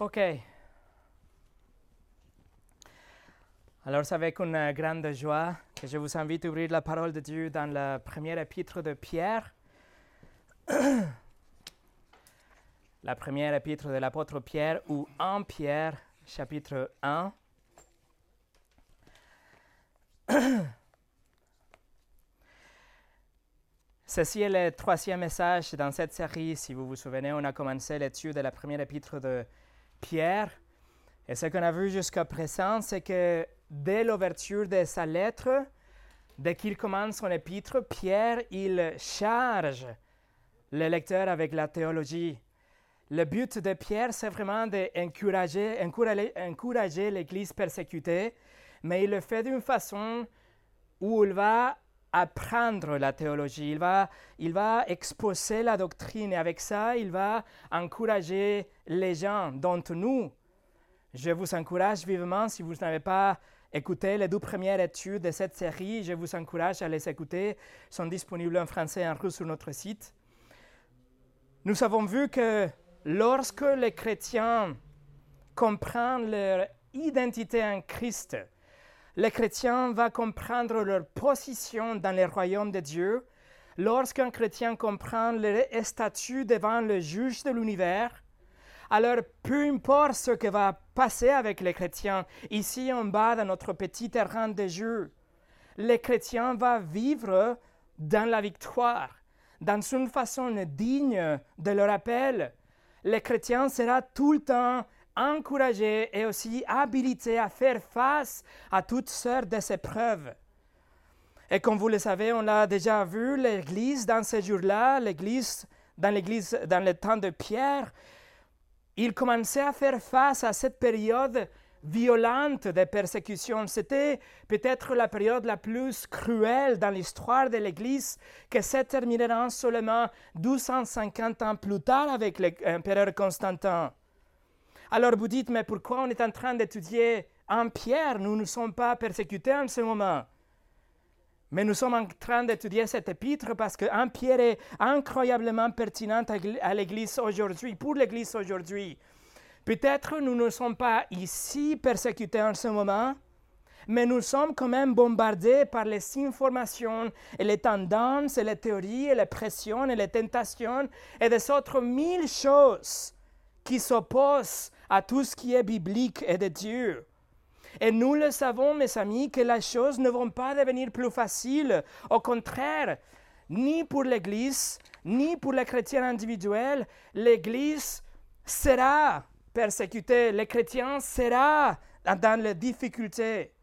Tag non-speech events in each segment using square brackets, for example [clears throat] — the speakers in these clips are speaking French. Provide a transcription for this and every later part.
Ok. Alors c'est avec une grande joie que je vous invite à ouvrir la parole de Dieu dans le premier épître de Pierre. [clears throat] la première épître de l'apôtre Pierre ou en Pierre, chapitre 1. [clears throat] Ceci est le troisième message dans cette série. Si vous vous souvenez, on a commencé l'étude de la première épître de Pierre. Et ce qu'on a vu jusqu'à présent, c'est que dès l'ouverture de sa lettre, dès qu'il commence son épître, Pierre, il charge le lecteur avec la théologie. Le but de Pierre, c'est vraiment d'encourager encourager, encourager l'Église persécutée, mais il le fait d'une façon où il va apprendre la théologie, il va, il va exposer la doctrine et avec ça, il va encourager les gens, dont nous. Je vous encourage vivement, si vous n'avez pas écouté les deux premières études de cette série, je vous encourage à les écouter. Ils sont disponibles en français et en russe sur notre site. Nous avons vu que lorsque les chrétiens comprennent leur identité en Christ, les chrétiens vont comprendre leur position dans le royaume de Dieu. Lorsqu'un chrétien comprend leur statut devant le juge de l'univers, alors peu importe ce qui va passer avec les chrétiens ici en bas dans notre petit terrain de jeu, les chrétiens vont vivre dans la victoire, dans une façon digne de leur appel. Les chrétiens seront tout le temps encouragés et aussi habilités à faire face à toutes sortes de épreuves. Et comme vous le savez, on l'a déjà vu, l'Église dans ces jours-là, l'Église dans l'Église dans le temps de Pierre, il commençait à faire face à cette période violente de persécution. C'était peut-être la période la plus cruelle dans l'histoire de l'Église, que se terminera seulement 1250 ans plus tard avec l'empereur Constantin. Alors vous dites, mais pourquoi on est en train d'étudier en Pierre? Nous ne sommes pas persécutés en ce moment. Mais nous sommes en train d'étudier cet épître parce qu'un Pierre est incroyablement pertinent à l'Église aujourd'hui, pour l'Église aujourd'hui. Peut-être nous ne sommes pas ici persécutés en ce moment, mais nous sommes quand même bombardés par les informations et les tendances et les théories et les pressions et les tentations et des autres mille choses qui s'opposent à tout ce qui est biblique et de Dieu. Et nous le savons, mes amis, que les choses ne vont pas devenir plus faciles. Au contraire, ni pour l'Église, ni pour les chrétiens individuels, l'Église sera persécutée, les chrétiens seront dans les difficultés.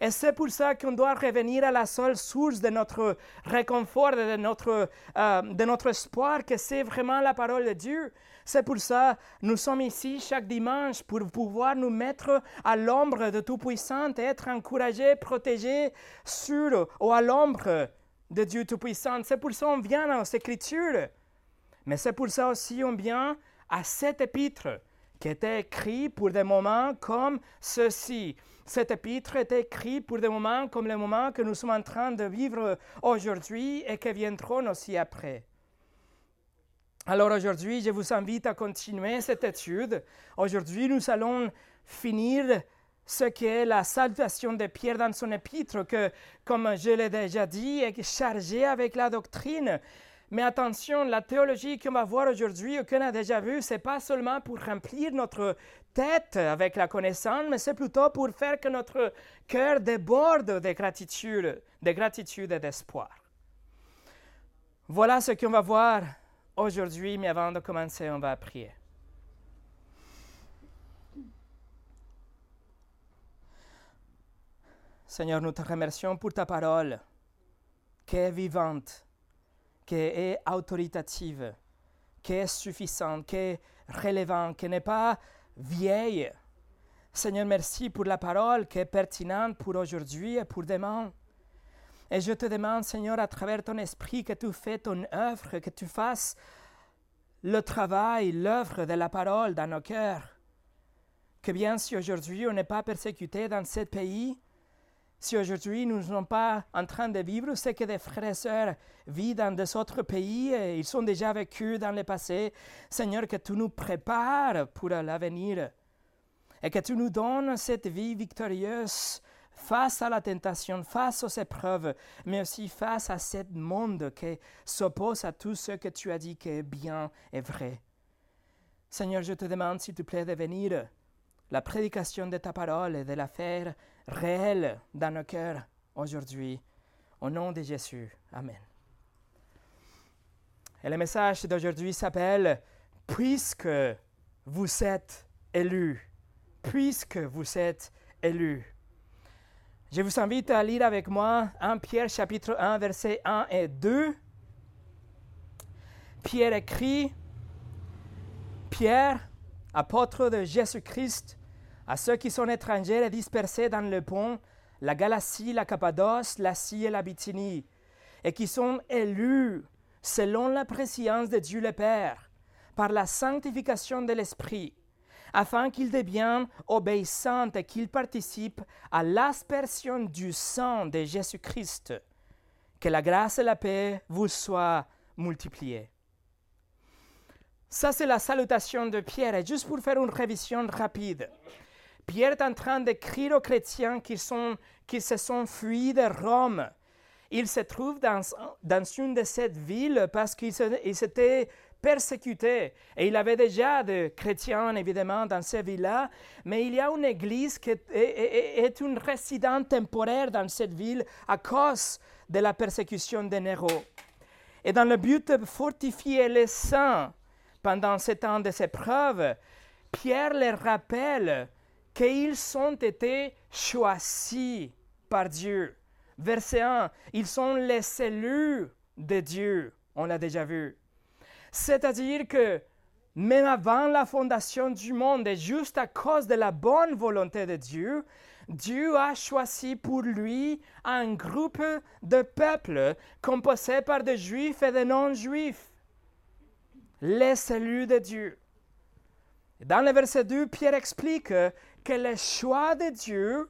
Et c'est pour ça qu'on doit revenir à la seule source de notre réconfort, de notre, euh, de notre espoir, que c'est vraiment la parole de Dieu. C'est pour ça que nous sommes ici chaque dimanche pour pouvoir nous mettre à l'ombre de Tout-Puissant et être encouragés, protégés sur ou à l'ombre de Dieu Tout-Puissant. C'est pour ça qu'on vient aux Écritures. Mais c'est pour ça aussi qu'on vient à cet épître qui était écrit pour des moments comme ceci. Cet épître est écrit pour des moments comme les moments que nous sommes en train de vivre aujourd'hui et qui viendront aussi après. Alors aujourd'hui, je vous invite à continuer cette étude. Aujourd'hui, nous allons finir ce qu'est la salvation de Pierre dans son épître, que, comme je l'ai déjà dit, est chargé avec la doctrine. Mais attention, la théologie qu'on va voir aujourd'hui, qu'on a déjà vu, c'est pas seulement pour remplir notre tête avec la connaissance, mais c'est plutôt pour faire que notre cœur déborde de gratitude, de gratitude et d'espoir. Voilà ce qu'on va voir aujourd'hui, mais avant de commencer, on va prier. Seigneur, nous te remercions pour ta parole qui est vivante qui est autoritative, qui est suffisante, qui est relevante, qui n'est pas vieille. Seigneur, merci pour la parole qui est pertinente pour aujourd'hui et pour demain. Et je te demande, Seigneur, à travers ton esprit, que tu fais ton œuvre, que tu fasses le travail, l'œuvre de la parole dans nos cœurs. Que bien si aujourd'hui on n'est pas persécuté dans ce pays, si aujourd'hui nous ne sommes pas en train de vivre ce que des frères et sœurs vivent dans des autres pays, et ils sont déjà vécus dans le passé, Seigneur, que tu nous prépares pour l'avenir et que tu nous donnes cette vie victorieuse face à la tentation, face aux épreuves, mais aussi face à ce monde qui s'oppose à tout ce que tu as dit qui est bien et vrai. Seigneur, je te demande, s'il te plaît, de venir la prédication de ta parole et de la faire réelle dans nos cœurs aujourd'hui. Au nom de Jésus. Amen. Et le message d'aujourd'hui s'appelle Puisque vous êtes élus. Puisque vous êtes élus. Je vous invite à lire avec moi 1 Pierre chapitre 1 versets 1 et 2. Pierre écrit, Pierre, apôtre de Jésus-Christ, à ceux qui sont étrangers et dispersés dans le pont, la Galatie, la Cappadoce, l'Asie et la Bithynie, et qui sont élus selon la préscience de Dieu le Père, par la sanctification de l'Esprit, afin qu'ils deviennent obéissants et qu'ils participent à l'aspersion du sang de Jésus-Christ. Que la grâce et la paix vous soient multipliées. Ça, c'est la salutation de Pierre. Et juste pour faire une révision rapide, Pierre est en train d'écrire aux chrétiens qui, se sont fuis de Rome. Il se trouve dans, une de ces villes parce qu'il s'était persécuté. Et il avait déjà des chrétiens, évidemment, dans ces villes-là, mais il y a une église qui est, une résidence temporaire dans cette ville à cause de la persécution de Néro. Et dans le but de fortifier les saints pendant ces temps de épreuves, Pierre les rappelle qu'ils ont été choisis par Dieu. Verset 1, ils sont les élus de Dieu, on l'a déjà vu. C'est-à-dire que même avant la fondation du monde et juste à cause de la bonne volonté de Dieu, Dieu a choisi pour lui un groupe de peuples composé par des juifs et des non-juifs, les élus de Dieu. Dans le verset 2, Pierre explique que le choix de Dieu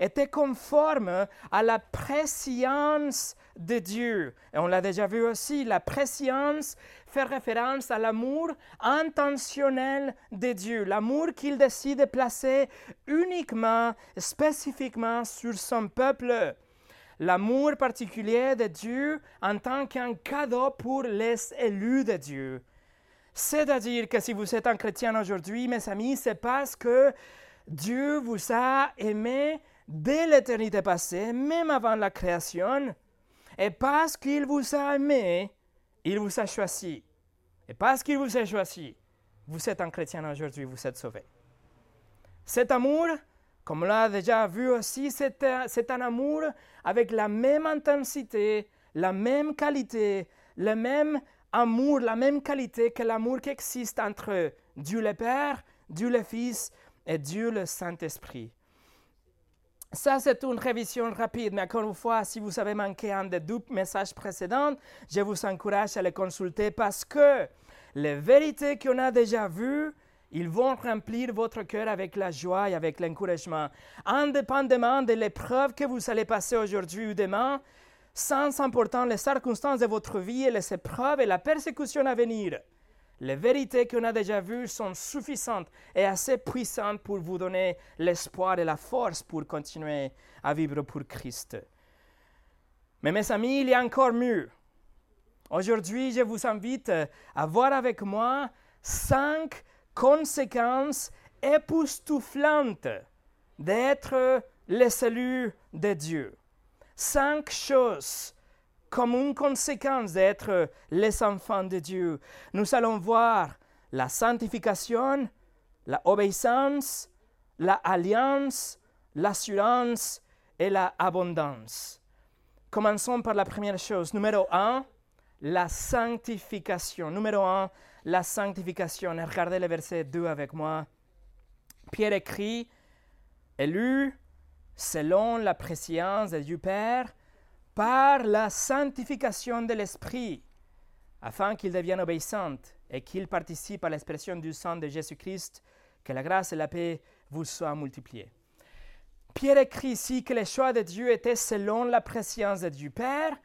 était conforme à la préscience de Dieu. Et on l'a déjà vu aussi, la préscience fait référence à l'amour intentionnel de Dieu, l'amour qu'il décide de placer uniquement, spécifiquement sur son peuple. L'amour particulier de Dieu en tant qu'un cadeau pour les élus de Dieu. C'est-à-dire que si vous êtes un chrétien aujourd'hui, mes amis, c'est parce que Dieu vous a aimé dès l'éternité passée, même avant la création. Et parce qu'il vous a aimé, il vous a choisi. Et parce qu'il vous a choisi, vous êtes un chrétien aujourd'hui, vous êtes sauvé. Cet amour, comme on l'a déjà vu aussi, c'est un, amour avec la même intensité, la même qualité, le même amour, la même qualité que l'amour qui existe entre Dieu le Père, Dieu le Fils et Dieu le Saint-Esprit. Ça, c'est une révision rapide, mais encore une fois, si vous avez manqué un des deux messages précédents, je vous encourage à les consulter parce que les vérités qu'on a déjà vues, ils vont remplir votre cœur avec la joie et avec l'encouragement. Indépendamment de l'épreuve que vous allez passer aujourd'hui ou demain, sans important les circonstances de votre vie et les épreuves et la persécution à venir. Les vérités qu'on a déjà vues sont suffisantes et assez puissantes pour vous donner l'espoir et la force pour continuer à vivre pour Christ. Mais mes amis, il y a encore mieux. Aujourd'hui, je vous invite à voir avec moi cinq conséquences époustouflantes d'être les élus de Dieu cinq choses comme une conséquence d'être les enfants de Dieu. Nous allons voir la sanctification, la obéissance, la alliance, l'assurance et la abondance. Commençons par la première chose. Numéro un, la sanctification. Numéro un, la sanctification. Regardez le verset 2 avec moi. Pierre écrit, élu, selon la préscience de Dieu Père, par la sanctification de l'Esprit, afin qu'il devienne obéissant et qu'il participe à l'expression du sang de Jésus-Christ, que la grâce et la paix vous soient multipliées. Pierre écrit ici que les choix de Dieu étaient selon la préscience de Dieu Père,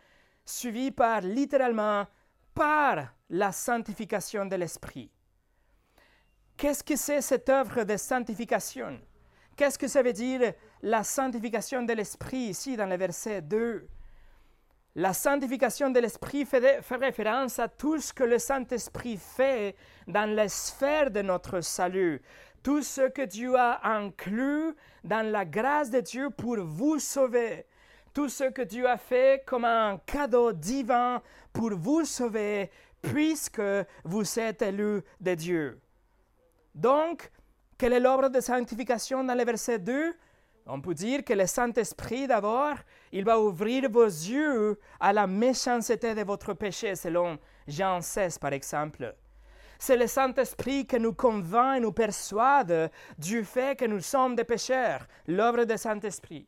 suivi par littéralement par la sanctification de l'Esprit. Qu'est-ce que c'est cette œuvre de sanctification? Qu'est-ce que ça veut dire la sanctification de l'Esprit ici dans le verset 2 La sanctification de l'Esprit fait, référence à tout ce que le Saint-Esprit fait dans la sphère de notre salut, tout ce que Dieu a inclus dans la grâce de Dieu pour vous sauver, tout ce que Dieu a fait comme un cadeau divin pour vous sauver, puisque vous êtes élus de Dieu. Donc, quelle est l'ordre de sanctification dans le verset 2 On peut dire que le Saint-Esprit, d'abord, il va ouvrir vos yeux à la méchanceté de votre péché, selon Jean 16, par exemple. C'est le Saint-Esprit qui nous convainc et nous persuade du fait que nous sommes des pécheurs, l'œuvre du Saint-Esprit.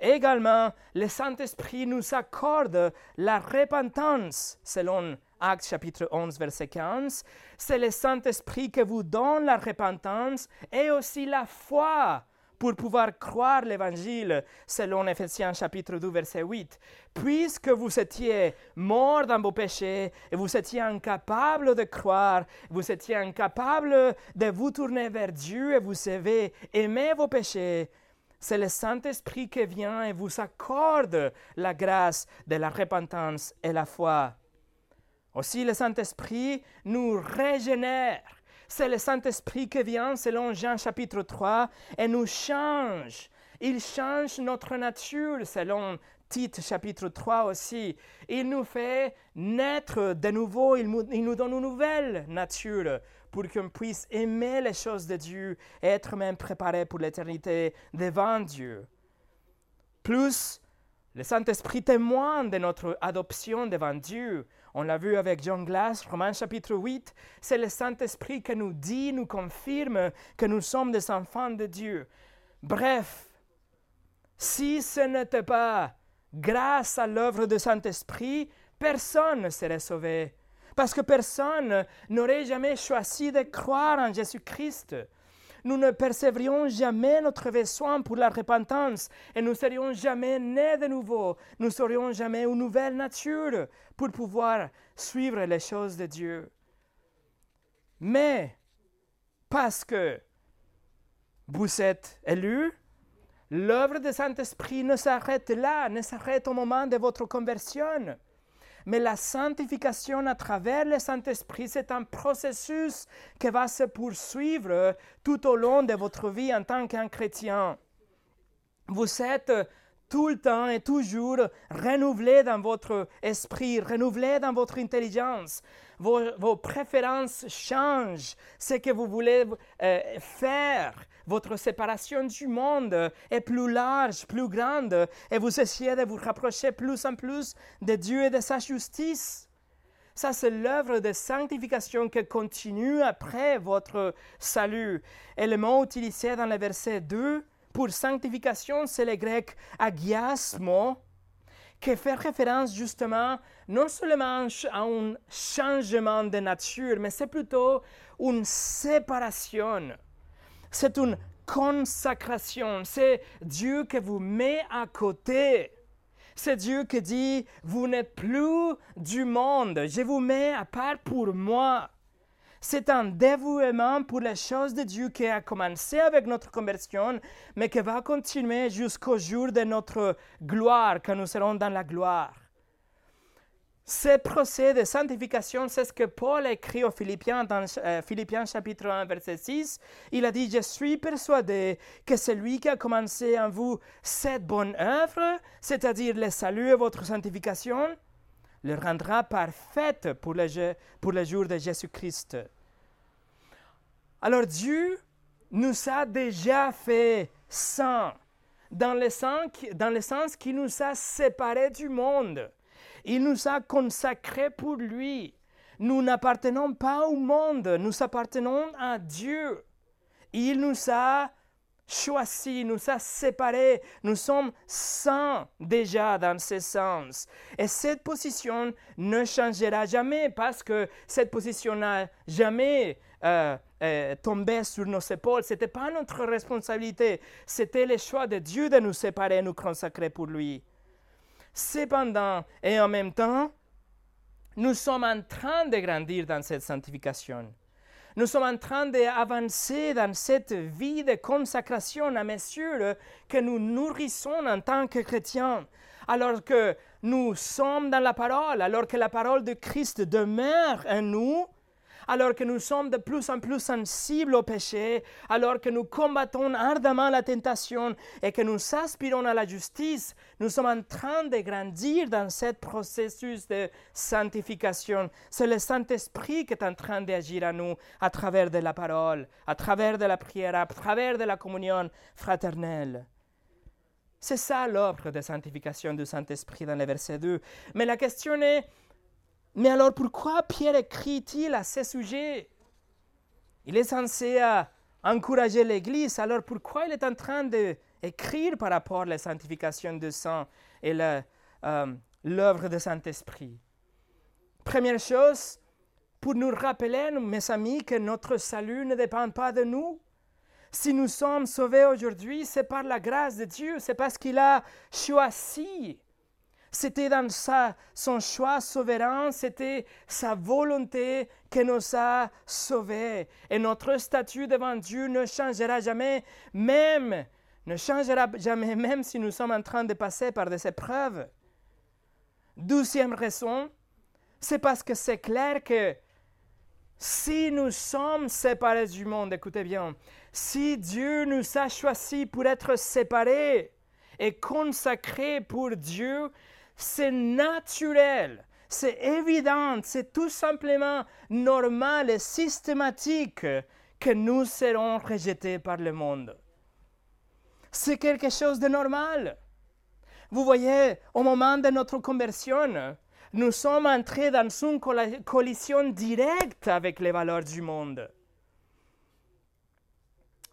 Également, le Saint-Esprit nous accorde la repentance, selon Actes chapitre 11, verset 15. C'est le Saint-Esprit qui vous donne la repentance et aussi la foi pour pouvoir croire l'Évangile, selon Ephésiens chapitre 2, verset 8. Puisque vous étiez morts dans vos péchés et vous étiez incapables de croire, vous étiez incapables de vous tourner vers Dieu et vous avez aimé vos péchés, c'est le Saint-Esprit qui vient et vous accorde la grâce de la repentance et la foi. Aussi, le Saint-Esprit nous régénère. C'est le Saint-Esprit qui vient, selon Jean chapitre 3, et nous change. Il change notre nature, selon Tite chapitre 3 aussi. Il nous fait naître de nouveau, il nous, donne une nouvelle nature pour qu'on puisse aimer les choses de Dieu et être même préparé pour l'éternité devant Dieu. Plus, le Saint-Esprit témoigne de notre adoption devant Dieu. On l'a vu avec John Glass, Romains chapitre 8. C'est le Saint-Esprit qui nous dit, nous confirme que nous sommes des enfants de Dieu. Bref, si ce n'était pas grâce à l'œuvre du Saint-Esprit, personne ne serait sauvé. Parce que personne n'aurait jamais choisi de croire en Jésus-Christ nous ne percevrions jamais notre besoin pour la repentance et nous serions jamais nés de nouveau. Nous serions jamais une nouvelle nature pour pouvoir suivre les choses de Dieu. Mais parce que vous êtes élus, l'œuvre du Saint-Esprit ne s'arrête là, ne s'arrête au moment de votre conversion. Mais la sanctification à travers le Saint-Esprit, c'est un processus qui va se poursuivre tout au long de votre vie en tant qu'un chrétien. Vous êtes tout le temps et toujours renouvelé dans votre esprit, renouvelé dans votre intelligence. Vos, préférences changent. Ce que vous voulez euh, faire, votre séparation du monde est plus large, plus grande, et vous essayez de vous rapprocher plus en plus de Dieu et de sa justice. Ça, c'est l'œuvre de sanctification qui continue après votre salut. Et le mot utilisé dans le verset 2 pour sanctification, c'est le grec agiasmo, qui fait référence justement non seulement à un changement de nature, mais c'est plutôt une séparation. C'est une consacration. C'est Dieu qui vous met à côté. C'est Dieu qui dit, vous n'êtes plus du monde, je vous mets à part pour moi. C'est un dévouement pour les choses de Dieu qui a commencé avec notre conversion, mais qui va continuer jusqu'au jour de notre gloire, quand nous serons dans la gloire. Ce procès de sanctification, c'est ce que Paul écrit aux Philippiens dans euh, Philippiens chapitre 1, verset 6. Il a dit, je suis persuadé que celui qui a commencé en vous cette bonne œuvre, c'est-à-dire le salut et votre sanctification, le rendra parfaite pour le, jour de Jésus-Christ. Alors Dieu nous a déjà fait saints, dans le sens, dans sens qu'il nous a séparés du monde. Il nous a consacrés pour lui. Nous n'appartenons pas au monde, nous appartenons à Dieu. Il nous a choisi, nous a séparés, nous sommes saints déjà dans ce sens. Et cette position ne changera jamais parce que cette position n'a jamais euh, euh, tombait sur nos épaules. Ce n'était pas notre responsabilité. C'était le choix de Dieu de nous séparer, nous consacrer pour lui. Cependant, et en même temps, nous sommes en train de grandir dans cette sanctification. Nous sommes en train d'avancer dans cette vie de consacration à mesure que nous nourrissons en tant que chrétiens. Alors que nous sommes dans la parole, alors que la parole de Christ demeure en nous, alors que nous sommes de plus en plus sensibles au péché, alors que nous combattons ardemment la tentation et que nous aspirons à la justice, nous sommes en train de grandir dans ce processus de sanctification. C'est le Saint-Esprit qui est en train d'agir à nous à travers de la parole, à travers de la prière, à travers de la communion fraternelle. C'est ça l'œuvre de sanctification du Saint-Esprit dans le verset 2. Mais la question est, mais alors pourquoi Pierre écrit-il à ce sujet Il est censé euh, encourager l'Église, alors pourquoi il est en train d'écrire par rapport à la sanctification du sang et euh, l'œuvre du Saint-Esprit? Première chose, pour nous rappeler, mes amis, que notre salut ne dépend pas de nous. Si nous sommes sauvés aujourd'hui, c'est par la grâce de Dieu, c'est parce qu'il a choisi c'était dans sa, son choix souverain, c'était sa volonté qui nous a sauvés. Et notre statut devant Dieu ne changera jamais, même, ne changera jamais, même si nous sommes en train de passer par des épreuves. Douzième raison, c'est parce que c'est clair que si nous sommes séparés du monde, écoutez bien, si Dieu nous a choisis pour être séparés et consacrés pour Dieu, c'est naturel, c'est évident, c'est tout simplement normal et systématique que nous serons rejetés par le monde. C'est quelque chose de normal. Vous voyez, au moment de notre conversion, nous sommes entrés dans une collision directe avec les valeurs du monde.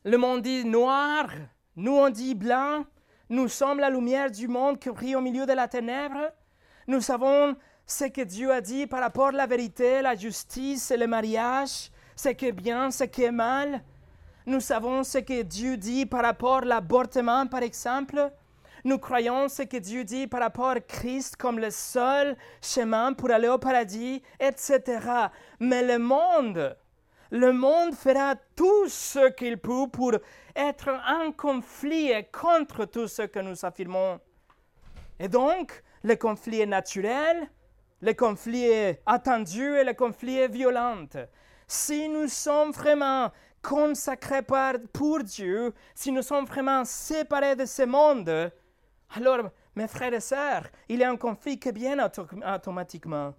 Le monde dit noir, nous on dit blanc, nous sommes la lumière du monde qui brille au milieu de la ténèbre. Nous savons ce que Dieu a dit par rapport à la vérité, la justice et le mariage, ce qui est bien, ce qui est mal. Nous savons ce que Dieu dit par rapport à l'avortement, par exemple. Nous croyons ce que Dieu dit par rapport à Christ comme le seul chemin pour aller au paradis, etc. Mais le monde, le monde fera tout ce qu'il peut pour être en conflit contre tout ce que nous affirmons. Et donc, le conflit est naturel, le conflit est attendu et le conflit est violent. Si nous sommes vraiment consacrés pour Dieu, si nous sommes vraiment séparés de ce monde, alors, mes frères et sœurs, il y a un conflit qui vient automatiquement.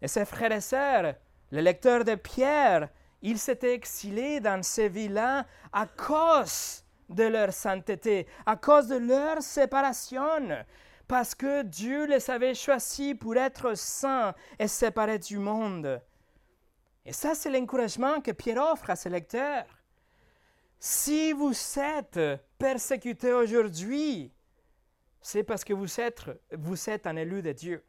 Et ces frères et sœurs, le lecteur de Pierre, il s'était exilé dans ces villes-là à cause de leur sainteté, à cause de leur séparation, parce que Dieu les avait choisis pour être saints et séparés du monde. Et ça, c'est l'encouragement que Pierre offre à ses lecteurs. Si vous êtes persécutés aujourd'hui, c'est parce que vous êtes, vous êtes un élu de Dieu.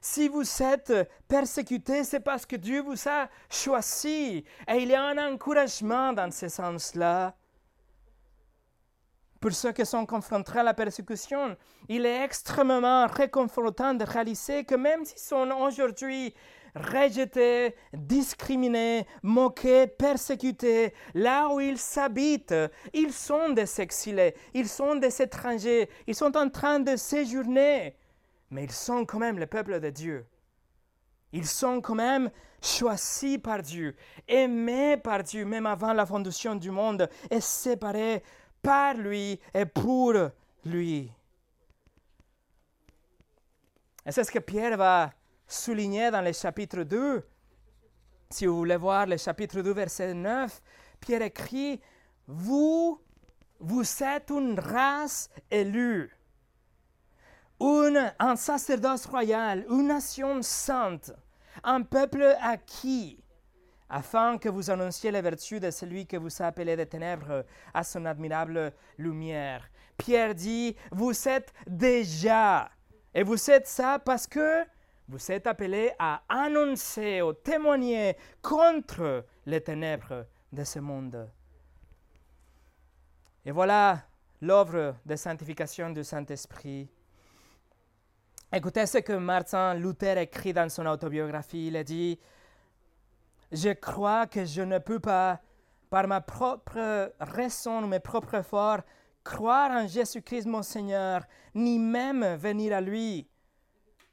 Si vous êtes persécuté, c'est parce que Dieu vous a choisi. Et il y a un encouragement dans ce sens-là. Pour ceux qui sont confrontés à la persécution, il est extrêmement réconfortant de réaliser que même s'ils sont aujourd'hui rejetés, discriminés, moqués, persécutés, là où ils s'habitent, ils sont des exilés, ils sont des étrangers, ils sont en train de séjourner mais ils sont quand même le peuple de Dieu. Ils sont quand même choisis par Dieu, aimés par Dieu, même avant la fondation du monde, et séparés par lui et pour lui. Et c'est ce que Pierre va souligner dans le chapitre 2. Si vous voulez voir le chapitre 2, verset 9, Pierre écrit, Vous, vous êtes une race élue un sacerdoce royal, une nation sainte, un peuple acquis, afin que vous annonciez les vertus de celui que vous appelez des ténèbres à son admirable lumière. Pierre dit, vous êtes déjà, et vous êtes ça parce que Vous êtes appelés à annoncer, à témoigner contre les ténèbres de ce monde. Et voilà l'œuvre de sanctification du Saint-Esprit. Écoutez ce que Martin Luther écrit dans son autobiographie. Il a dit Je crois que je ne peux pas, par ma propre raison ou mes propres efforts, croire en Jésus-Christ mon Seigneur, ni même venir à lui.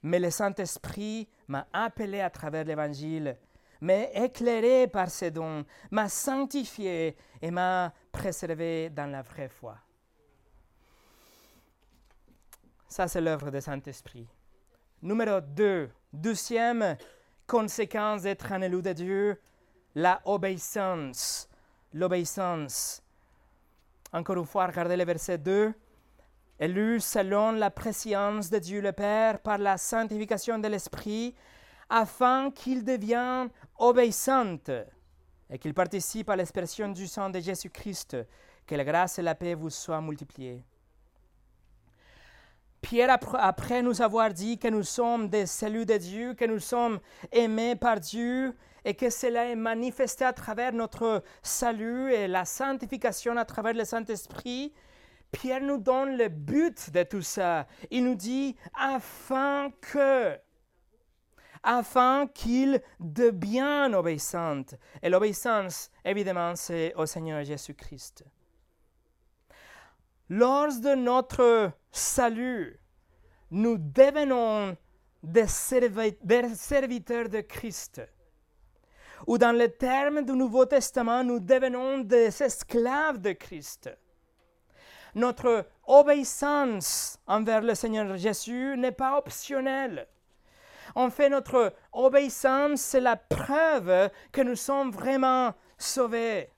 Mais le Saint-Esprit m'a appelé à travers l'Évangile, m'a éclairé par ses dons, m'a sanctifié et m'a préservé dans la vraie foi. Ça, c'est l'œuvre du Saint-Esprit. Numéro 2, deuxième conséquence d'être un élu de Dieu, la obéissance. L'obéissance. Encore une fois, regardez le verset 2. Élu selon la préscience de Dieu le Père par la sanctification de l'Esprit, afin qu'il devienne obéissant et qu'il participe à l'expression du sang de Jésus-Christ. Que la grâce et la paix vous soient multipliées. Pierre, après nous avoir dit que nous sommes des saluts de Dieu, que nous sommes aimés par Dieu et que cela est manifesté à travers notre salut et la sanctification à travers le Saint-Esprit, Pierre nous donne le but de tout ça. Il nous dit afin que, afin qu'il devienne obéissant. Et l'obéissance, évidemment, c'est au Seigneur Jésus-Christ. Lors de notre salut, nous devenons des serviteurs de Christ. Ou dans les termes du Nouveau Testament, nous devenons des esclaves de Christ. Notre obéissance envers le Seigneur Jésus n'est pas optionnelle. En fait, notre obéissance, c'est la preuve que nous sommes vraiment sauvés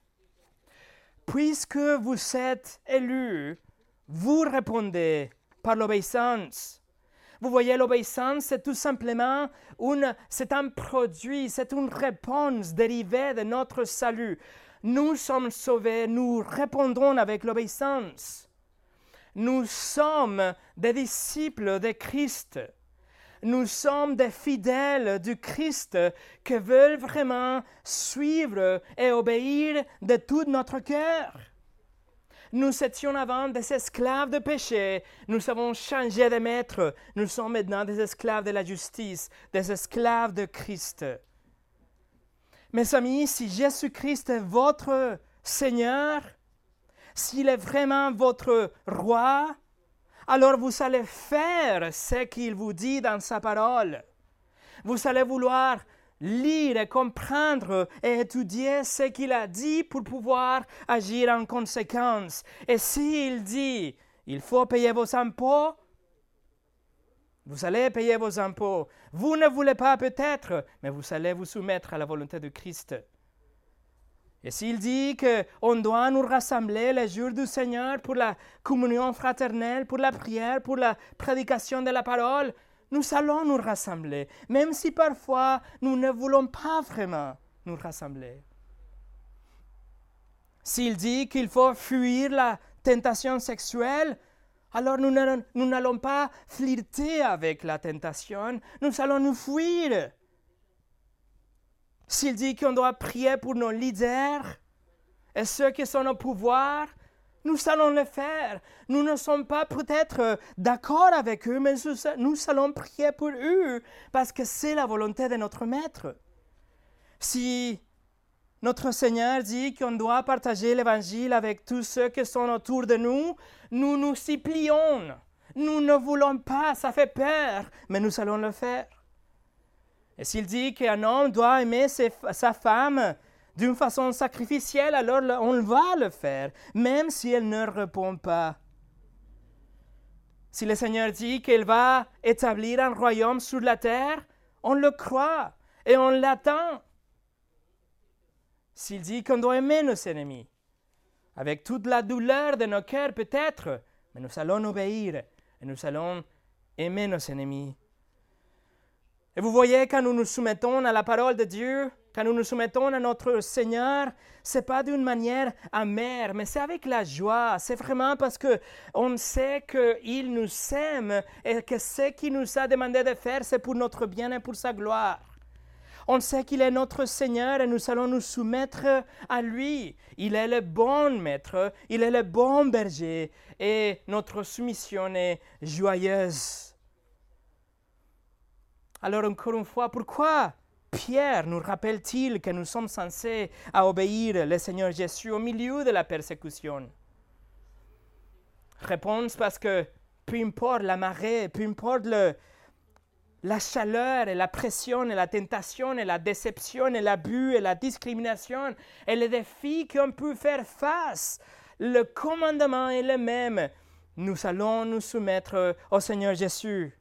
puisque vous êtes élus, vous répondez par l'obéissance. Vous voyez, l'obéissance, c'est tout simplement une, c'est un produit, c'est une réponse dérivée de notre salut. Nous sommes sauvés, nous répondrons avec l'obéissance. Nous sommes des disciples de Christ nous sommes des fidèles du Christ qui veulent vraiment suivre et obéir de tout notre cœur. Nous étions avant des esclaves de péché, nous avons changé de maître, nous sommes maintenant des esclaves de la justice, des esclaves de Christ. Mes amis, si Jésus-Christ est votre Seigneur, s'il est vraiment votre roi, alors vous allez faire ce qu'il vous dit dans sa parole. Vous allez vouloir lire et comprendre et étudier ce qu'il a dit pour pouvoir agir en conséquence. Et s'il dit, il faut payer vos impôts, vous allez payer vos impôts. Vous ne voulez pas peut-être, mais vous allez vous soumettre à la volonté de Christ. Et s'il dit qu'on doit nous rassembler les jours du Seigneur pour la communion fraternelle, pour la prière, pour la prédication de la parole, nous allons nous rassembler, même si parfois nous ne voulons pas vraiment nous rassembler. S'il dit qu'il faut fuir la tentation sexuelle, alors nous n'allons pas flirter avec la tentation, nous allons nous fuir. S'il dit qu'on doit prier pour nos leaders et ceux qui sont au pouvoir, nous allons le faire. Nous ne sommes pas peut-être d'accord avec eux, mais nous allons prier pour eux parce que c'est la volonté de notre Maître. Si notre Seigneur dit qu'on doit partager l'Évangile avec tous ceux qui sont autour de nous, nous nous y plions. Nous ne voulons pas, ça fait peur, mais nous allons le faire. Et s'il dit qu'un homme doit aimer sa femme d'une façon sacrificielle, alors on va le faire, même si elle ne répond pas. Si le Seigneur dit qu'il va établir un royaume sur la terre, on le croit et on l'attend. S'il dit qu'on doit aimer nos ennemis, avec toute la douleur de nos cœurs peut-être, mais nous allons obéir et nous allons aimer nos ennemis. Et vous voyez, quand nous nous soumettons à la parole de Dieu, quand nous nous soumettons à notre Seigneur, c'est pas d'une manière amère, mais c'est avec la joie. C'est vraiment parce que on sait qu'il nous aime et que ce qu'il nous a demandé de faire, c'est pour notre bien et pour sa gloire. On sait qu'il est notre Seigneur et nous allons nous soumettre à lui. Il est le bon maître, il est le bon berger et notre soumission est joyeuse. Alors encore une fois, pourquoi Pierre nous rappelle-t-il que nous sommes censés obéir le Seigneur Jésus au milieu de la persécution? Réponse parce que peu importe la marée, peu importe la chaleur et la pression et la tentation et la déception et l'abus et la discrimination et les défis qu'on peut faire face, le commandement est le même. Nous allons nous soumettre au Seigneur Jésus.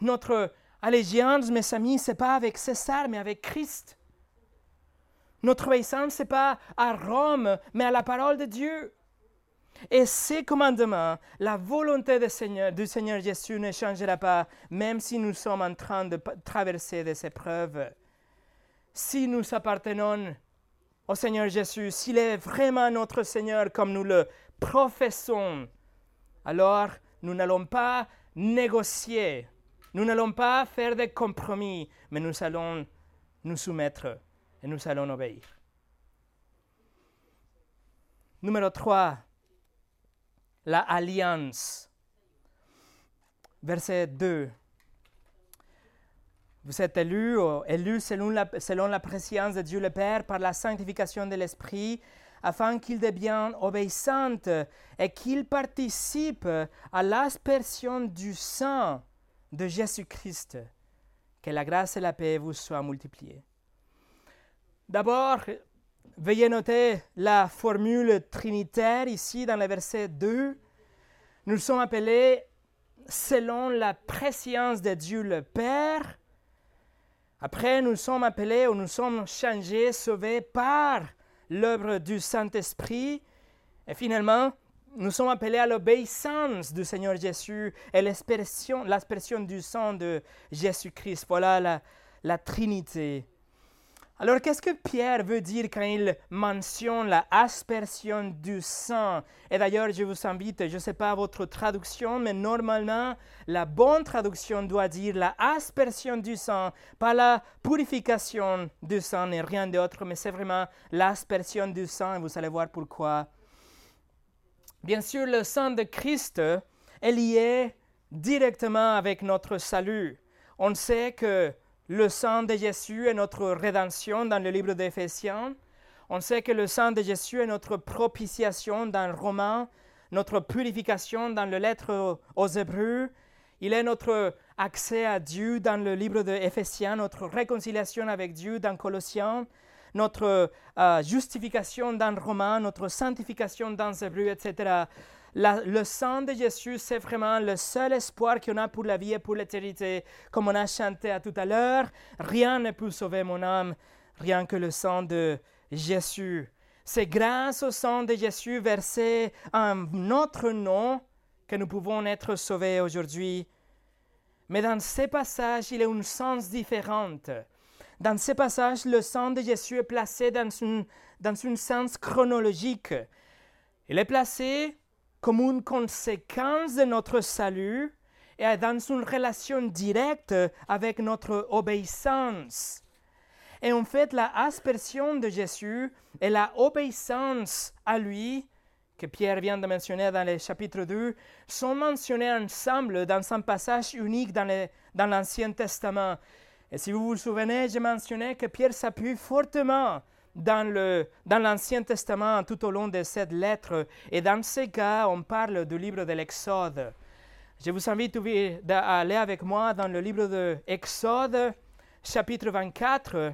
Notre Allégeance, mes amis, ce n'est pas avec César, mais avec Christ. Notre obéissance, ce n'est pas à Rome, mais à la parole de Dieu. Et ces commandements, la volonté du Seigneur Jésus ne changera pas, même si nous sommes en train de traverser des épreuves. Si nous appartenons au Seigneur Jésus, s'il est vraiment notre Seigneur comme nous le professons, alors nous n'allons pas négocier nous n'allons pas faire des compromis, mais nous allons nous soumettre et nous allons obéir. Numéro 3, la alliance. Verset 2. Vous êtes élus, élus selon la, selon la préscience de Dieu le Père par la sanctification de l'Esprit, afin qu'ils deviennent obéissants et qu'ils participent à l'aspersion du sang de Jésus-Christ. Que la grâce et la paix vous soient multipliées. D'abord, veuillez noter la formule trinitaire ici dans le verset 2. Nous sommes appelés selon la préscience de Dieu le Père. Après, nous sommes appelés ou nous sommes changés, sauvés par l'œuvre du Saint-Esprit. Et finalement, nous sommes appelés à l'obéissance du Seigneur Jésus et l'aspersion du sang de Jésus-Christ. Voilà la, la Trinité. Alors, qu'est-ce que Pierre veut dire quand il mentionne la aspersion du sang? Et d'ailleurs, je vous invite, je ne sais pas votre traduction, mais normalement, la bonne traduction doit dire la aspersion du sang, pas la purification du sang et rien d'autre, mais c'est vraiment l'aspersion du sang, et vous allez voir pourquoi. Bien sûr, le sang de Christ est lié directement avec notre salut. On sait que le sang de Jésus est notre rédemption dans le livre d'Éphésiens. On sait que le sang de Jésus est notre propitiation dans Romains, notre purification dans le lettre aux Hébreux. Il est notre accès à Dieu dans le livre d'Éphésiens, notre réconciliation avec Dieu dans Colossiens notre euh, justification dans Romains, notre sanctification dans Hébreu, etc. le sang de Jésus, c'est vraiment le seul espoir qu'on a pour la vie et pour l'éternité. Comme on a chanté à tout à l'heure, rien ne peut sauver mon âme, rien que le sang de Jésus. C'est grâce au sang de Jésus versé en notre nom que nous pouvons être sauvés aujourd'hui. Mais dans ces passages, il y a un sens différent. Dans ce passage, le sang de Jésus est placé dans, une, dans un sens chronologique. Il est placé comme une conséquence de notre salut et dans une relation directe avec notre obéissance. Et en fait, la aspersion de Jésus et la obéissance à lui, que Pierre vient de mentionner dans le chapitre 2, sont mentionnés ensemble dans un passage unique dans l'Ancien Testament. Et si vous vous souvenez, j'ai mentionné que Pierre s'appuie fortement dans, le, dans l'Ancien Testament tout au long de cette lettre. Et dans ce cas, on parle du livre de l'Exode. Je vous invite à aller avec moi dans le livre de Exode, chapitre 24.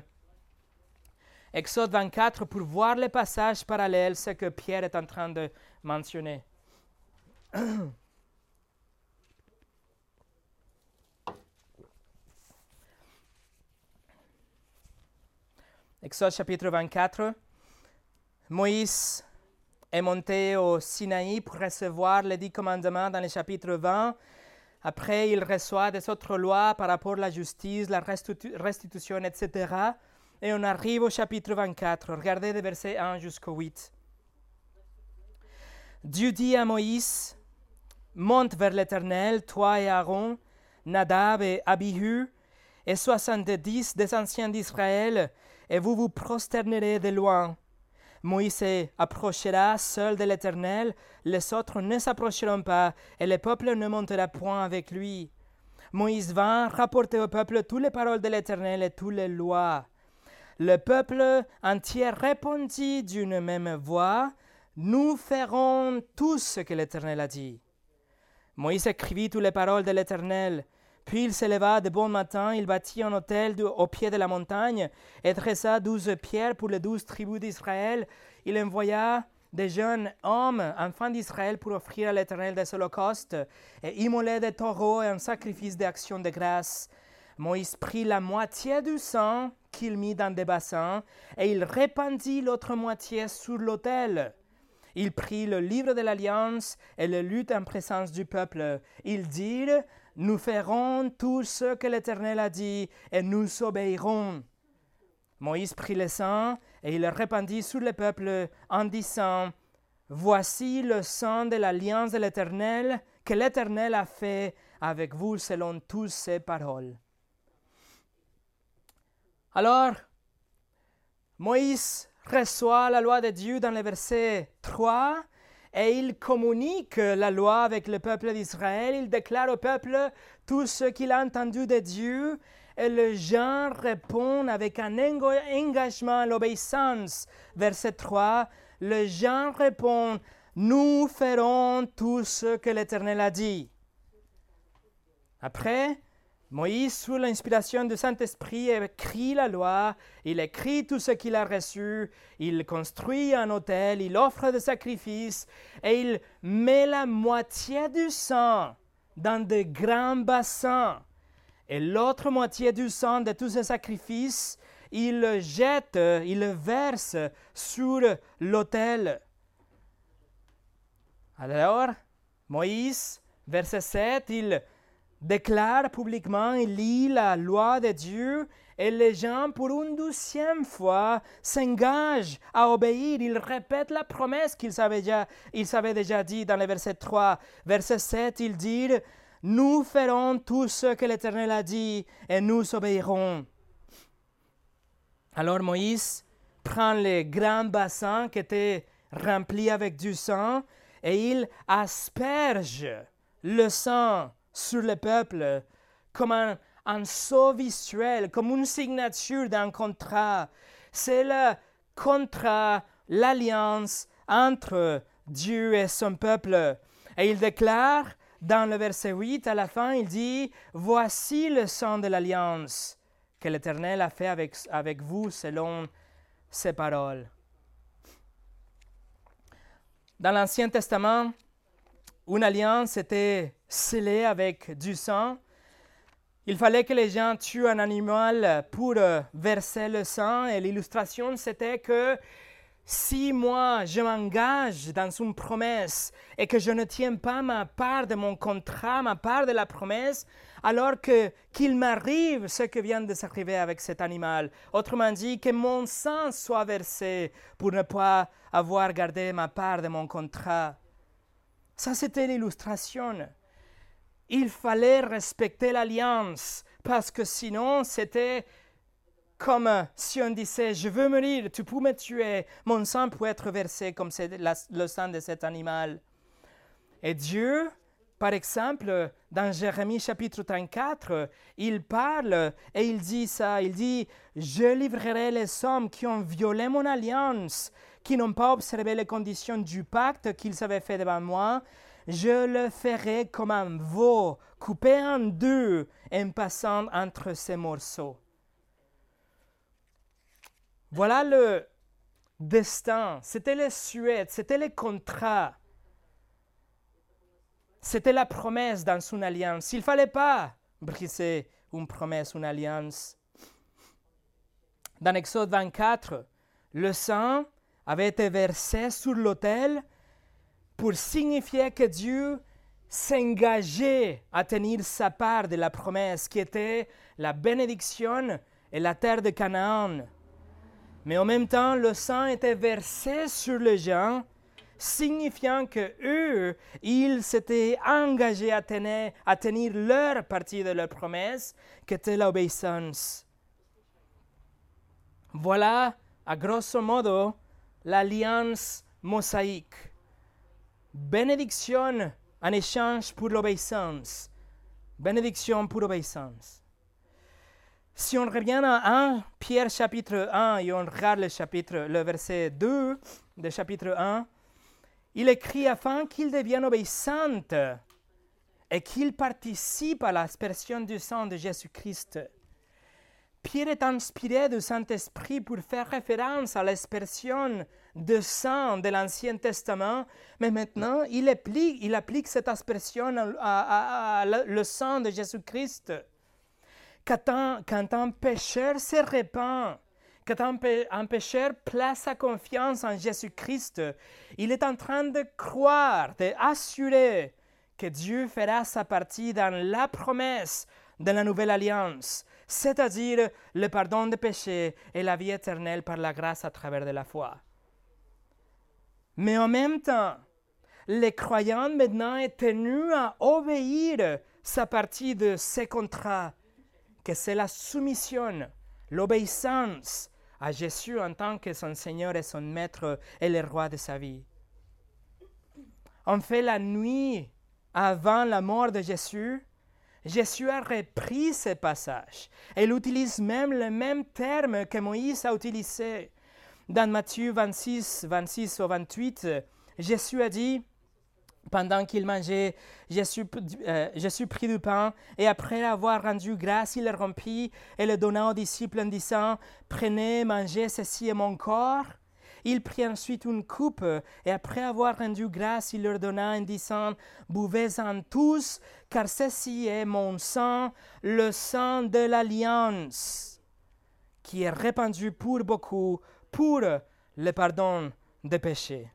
Exode 24 pour voir les passages parallèles, ce que Pierre est en train de mentionner. [clears throat] Exode chapitre 24. Moïse est monté au Sinaï pour recevoir les dix commandements dans le chapitre 20. Après, il reçoit des autres lois par rapport à la justice, la restitution, etc. et on arrive au chapitre 24. Regardez des versets 1 jusqu'au 8. Dieu dit à Moïse, monte vers l'Éternel, toi et Aaron, Nadab et Abihu, et soixante-dix des anciens d'Israël, et vous vous prosternerez de loin. Moïse approchera seul de l'Éternel, les autres ne s'approcheront pas, et le peuple ne montera point avec lui. Moïse vint rapporter au peuple toutes les paroles de l'Éternel et toutes les lois. Le peuple entier répondit d'une même voix, Nous ferons tout ce que l'Éternel a dit. Moïse écrivit toutes les paroles de l'Éternel. Puis il s'éleva de bon matin, il bâtit un autel au pied de la montagne et dressa douze pierres pour les douze tribus d'Israël. Il envoya des jeunes hommes, enfants d'Israël, pour offrir à l'Éternel des holocaustes et immoler des taureaux et un sacrifice d'action de grâce. Moïse prit la moitié du sang qu'il mit dans des bassins et il répandit l'autre moitié sur l'autel. Il prit le livre de l'Alliance et le lut en présence du peuple. Il dit Nous ferons tout ce que l'Éternel a dit et nous obéirons. Moïse prit le sang et il répandit sur le peuple en disant Voici le sang de l'alliance de l'Éternel que l'Éternel a fait avec vous selon toutes ses paroles. Alors, Moïse reçoit la loi de Dieu dans le verset 3 et il communique la loi avec le peuple d'Israël. Il déclare au peuple tout ce qu'il a entendu de Dieu et les gens répondent avec un engagement à l'obéissance. Verset 3, les gens répondent, nous ferons tout ce que l'Éternel a dit. Après, Moïse, sous l'inspiration du Saint-Esprit, écrit la loi, il écrit tout ce qu'il a reçu, il construit un autel, il offre des sacrifices et il met la moitié du sang dans de grands bassins. Et l'autre moitié du sang de tous ces sacrifices, il le jette, il le verse sur l'autel. Alors, Moïse, verset 7, il déclare publiquement, lit la loi de Dieu et les gens, pour une douzième fois, s'engagent à obéir. Ils répètent la promesse qu'ils avaient déjà, ils avaient déjà dit dans le verset 3. Verset 7, il dit Nous ferons tout ce que l'Éternel a dit et nous obéirons. Alors Moïse prend les grands bassins qui étaient remplis avec du sang et il asperge le sang sur le peuple comme un, un saut visuel, comme une signature d'un contrat. C'est le contrat, l'alliance entre Dieu et son peuple. Et il déclare dans le verset 8, à la fin, il dit, Voici le sang de l'alliance que l'Éternel a fait avec, avec vous selon ses paroles. Dans l'Ancien Testament, une alliance était scellée avec du sang. Il fallait que les gens tuent un animal pour euh, verser le sang et l'illustration c'était que si moi je m'engage dans une promesse et que je ne tiens pas ma part de mon contrat, ma part de la promesse, alors que qu'il m'arrive ce que vient de s'arriver avec cet animal. Autrement dit, que mon sang soit versé pour ne pas avoir gardé ma part de mon contrat. Ça, c'était l'illustration. Il fallait respecter l'alliance, parce que sinon, c'était comme si on disait, je veux mourir, tu peux me tuer, mon sang peut être versé comme c'est le sang de cet animal. Et Dieu, par exemple, dans Jérémie chapitre 34, il parle et il dit ça, il dit, je livrerai les hommes qui ont violé mon alliance qui n'ont pas observé les conditions du pacte qu'ils avaient fait devant moi, je le ferai comme un veau coupé en deux en passant entre ces morceaux. Voilà le destin, c'était le suède, c'était le contrat. C'était la promesse dans une alliance. Il ne fallait pas briser une promesse, une alliance. Dans Exode 24, le sang avait été versé sur l'autel pour signifier que Dieu s'engageait à tenir sa part de la promesse qui était la bénédiction et la terre de Canaan. Mais en même temps, le sang était versé sur les gens, signifiant que eux, ils s'étaient engagés à tenir, à tenir leur partie de leur promesse, qui était l'obéissance. Voilà, à grosso modo, l'alliance mosaïque. Bénédiction en échange pour l'obéissance. Bénédiction pour l'obéissance. Si on revient à 1 Pierre chapitre 1 et on regarde le chapitre, le verset 2 du chapitre 1, il écrit afin qu'il devienne obéissant et qu'il participe à l'aspersion du sang de Jésus-Christ. Pierre est inspiré du Saint-Esprit pour faire référence à l'aspersion de sang de l'Ancien Testament, mais maintenant il applique, cette aspersion à, le sang de Jésus-Christ. Quand un, quand un pécheur se répand, quand un, un pécheur place sa confiance en Jésus-Christ, il est en train de croire, d'assurer que Dieu fera sa partie dans la promesse de la nouvelle alliance, c'est-à-dire le pardon des péchés et la vie éternelle par la grâce à travers de la foi. Mais en même temps, les croyants maintenant est tenu à obéir sa partie de ces contrats, que c'est la soumission, l'obéissance à Jésus en tant que son Seigneur et son Maître et le roi de sa vie. En fait, la nuit avant la mort de Jésus, Jésus a repris ce passage. Il utilise même le même terme que Moïse a utilisé. Dans Matthieu 26, 26 au 28, Jésus a dit, pendant qu'il mangeait, Jésus, euh, prit du pain et après avoir rendu grâce, il le rompit et le donna aux disciples en disant, Prenez, mangez, ceci est mon corps. Il prit ensuite une coupe et après avoir rendu grâce, il leur donna en disant, Buvez-en tous, car ceci est mon sang, le sang de l'alliance, qui est répandu pour beaucoup pour le pardon des péchés.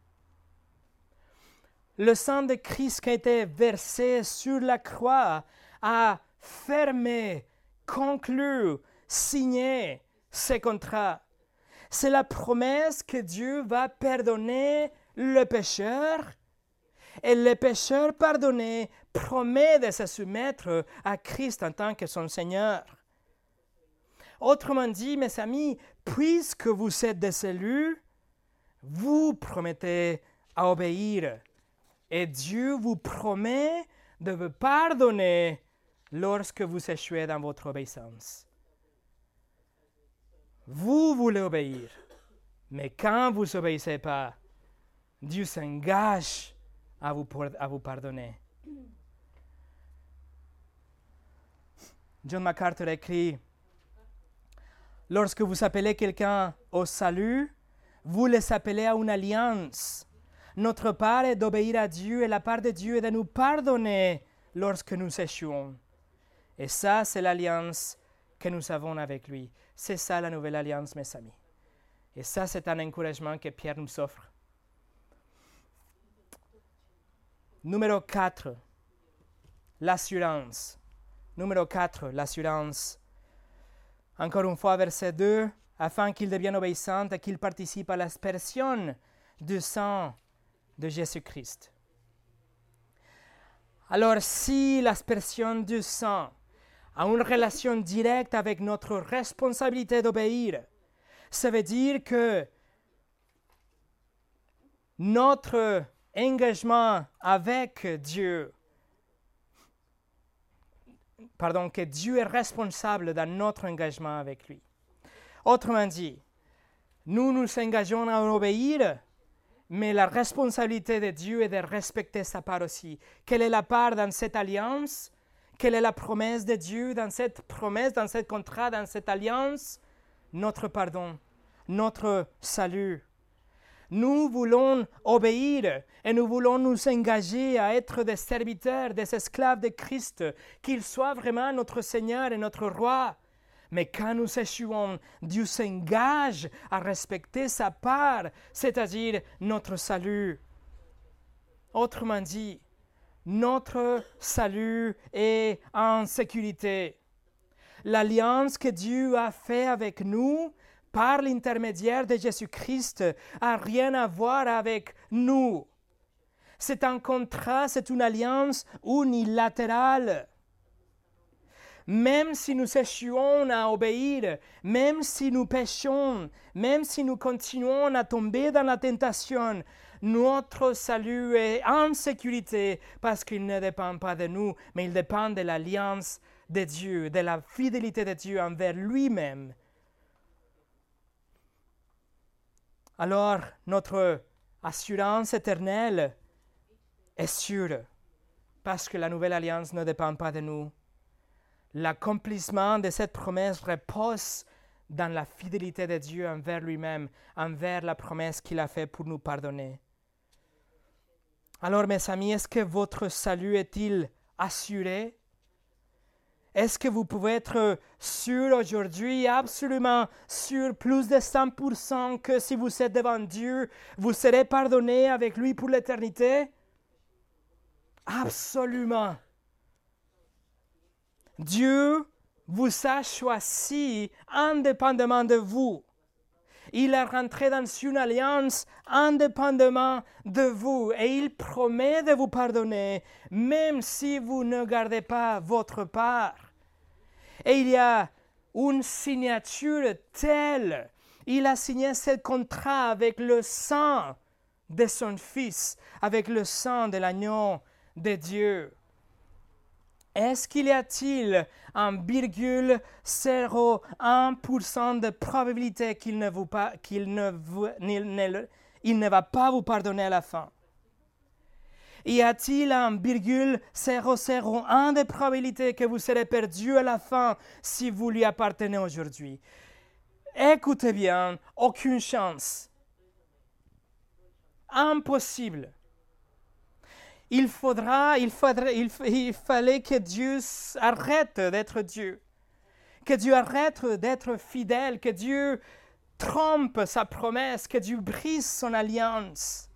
Le sang de Christ qui a été versé sur la croix a fermé, conclu, signé ce contrat. C'est la promesse que Dieu va pardonner le pécheur et le pécheur pardonné promet de se soumettre à Christ en tant que son Seigneur. Autrement dit, mes amis, puisque vous êtes des élus, vous promettez à obéir. Et Dieu vous promet de vous pardonner lorsque vous échouez dans votre obéissance. Vous voulez obéir, mais quand vous n'obéissez pas, Dieu s'engage à vous, à vous pardonner. John MacArthur écrit Lorsque vous appelez quelqu'un au salut, vous les appelez à une alliance. Notre part est d'obéir à Dieu et la part de Dieu est de nous pardonner lorsque nous échouons. Et ça, c'est l'alliance que nous avons avec lui. C'est ça la nouvelle alliance, mes amis. Et ça, c'est un encouragement que Pierre nous offre. Numéro 4, l'assurance. Numéro 4, l'assurance. Encore une fois, verset 2, afin qu'il devienne obéissant et qu'il participe à l'aspersion du sang de Jésus-Christ. Alors, si l'aspersion du sang a une relation directe avec notre responsabilité d'obéir, ça veut dire que notre engagement avec Dieu pardon, que Dieu est responsable dans notre engagement avec lui. Autrement dit, nous nous engageons à obéir, mais la responsabilité de Dieu est de respecter sa part aussi. Quelle est la part dans cette alliance? Quelle est la promesse de Dieu dans cette promesse, dans ce contrat, dans cette alliance? Notre pardon, notre salut. Nous voulons obéir et nous voulons nous engager à être des serviteurs, des esclaves de Christ, qu'il soit vraiment notre Seigneur et notre Roi. Mais quand nous échouons, Dieu s'engage à respecter sa part, c'est-à-dire notre salut. Autrement dit, notre salut est en sécurité. L'alliance que Dieu a faite avec nous par l'intermédiaire de Jésus-Christ a rien à voir avec nous. C'est un contrat, c'est une alliance unilatérale. Même si nous échouons à obéir, même si nous péchons, même si nous continuons à tomber dans la tentation, notre salut est en sécurité parce qu'il ne dépend pas de nous, mais il dépend de l'alliance de Dieu, de la fidélité de Dieu envers lui-même. Alors, notre assurance éternelle est sûre parce que la nouvelle alliance ne dépend pas de nous. L'accomplissement de cette promesse repose dans la fidélité de Dieu envers lui-même, envers la promesse qu'il a faite pour nous pardonner. Alors mes amis, est-ce que votre salut est-il assuré? Est-ce que vous pouvez être sûr aujourd'hui, absolument sûr, plus de 100% que si vous êtes devant Dieu, vous serez pardonné avec lui pour l'éternité? Absolument. Dieu vous a choisi indépendamment de vous. Il est rentré dans une alliance indépendamment de vous et il promet de vous pardonner même si vous ne gardez pas votre part. Et il y a une signature telle. Il a signé ce contrat avec le sang de son Fils, avec le sang de l'agneau de Dieu. Est-ce qu'il y a-t-il un virgule 0,1% de probabilité qu'il ne, vous qu'il ne, vous, il ne va pas vous pardonner à la fin. Y a-t-il un virgule 001 de probabilité que vous serez perdu à la fin si vous lui appartenez aujourd'hui? Écoutez bien, aucune chance. Impossible il faudra, il, il, fallait que Dieu arrête d'être Dieu, que Dieu arrête d'être fidèle, que Dieu trompe sa promesse, que Dieu brise son alliance.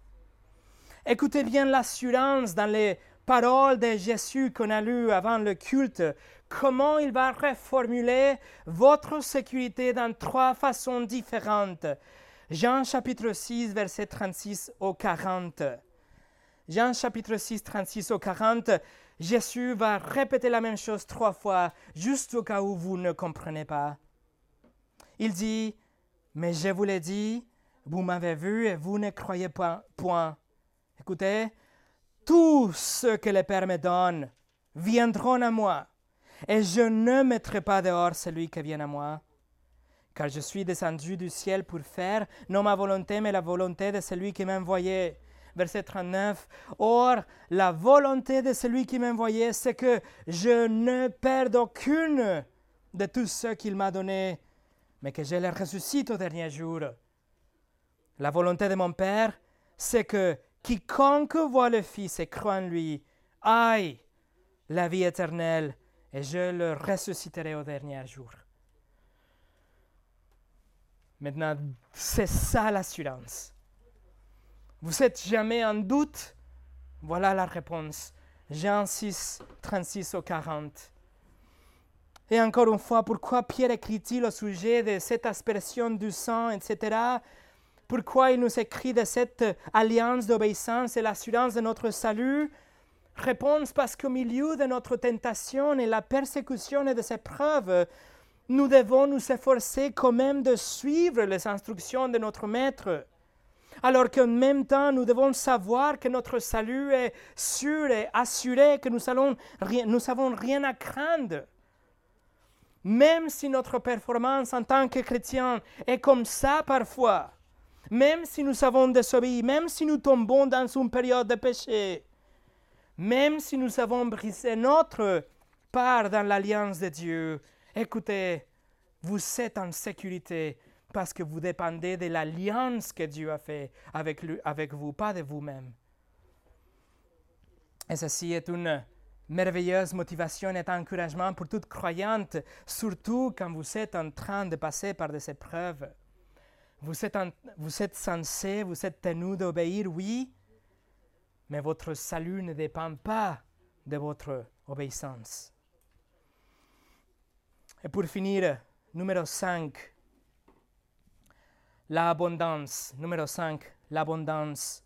Écoutez bien l'assurance dans les paroles de Jésus qu'on a lues avant le culte, comment il va reformuler votre sécurité dans trois façons différentes. Jean chapitre 6, verset 36 au 40. Jean chapitre 6, 36 au 40, Jésus va répéter la même chose trois fois, juste au cas où vous ne comprenez pas. Il dit, mais je vous l'ai dit, vous m'avez vu et vous ne croyez point. Écoutez, tous ceux que le Père me donne viendront à moi, et je ne mettrai pas dehors celui qui vient à moi. Car je suis descendu du ciel pour faire non ma volonté, mais la volonté de celui qui m'a envoyé verset 39. Or, la volonté de celui qui m'a envoyé, c'est que je ne perde aucune de tous ceux qu'il m'a donnés, mais que je les ressuscite au dernier jour. La volonté de mon Père, c'est que quiconque voit le Fils et croit en lui aille la vie éternelle, et je le ressusciterai au dernier jour. Maintenant, c'est ça l'assurance. Vous êtes jamais en doute? Voilà la réponse. Jean 6, 36 au 40. Et encore une fois, pourquoi Pierre écrit-il au sujet de cette aspersion du sang, etc. Pourquoi il nous écrit de cette alliance d'obéissance et l'assurance de notre salut? Réponse parce qu'au milieu de notre tentation et la persécution et de ses preuves, nous devons nous efforcer quand même de suivre les instructions de notre Maître alors qu'en même temps, nous devons savoir que notre salut est sûr et assuré, que nous n'avons rien, rien à craindre. Même si notre performance en tant que chrétien est comme ça parfois, même si nous avons désobéi, même si nous tombons dans une période de péché, même si nous avons brisé notre part dans l'alliance de Dieu, écoutez, vous êtes en sécurité parce que vous dépendez de l'alliance que Dieu a fait avec, lui, avec vous, pas de vous-même. Et ceci est une merveilleuse motivation et encouragement pour toute croyante, surtout quand vous êtes en train de passer par des épreuves. Vous êtes, vous êtes censé, vous êtes tenu d'obéir, oui, mais votre salut ne dépend pas de votre obéissance. Et pour finir, numéro 5, l'abondance. Numéro 5, l'abondance.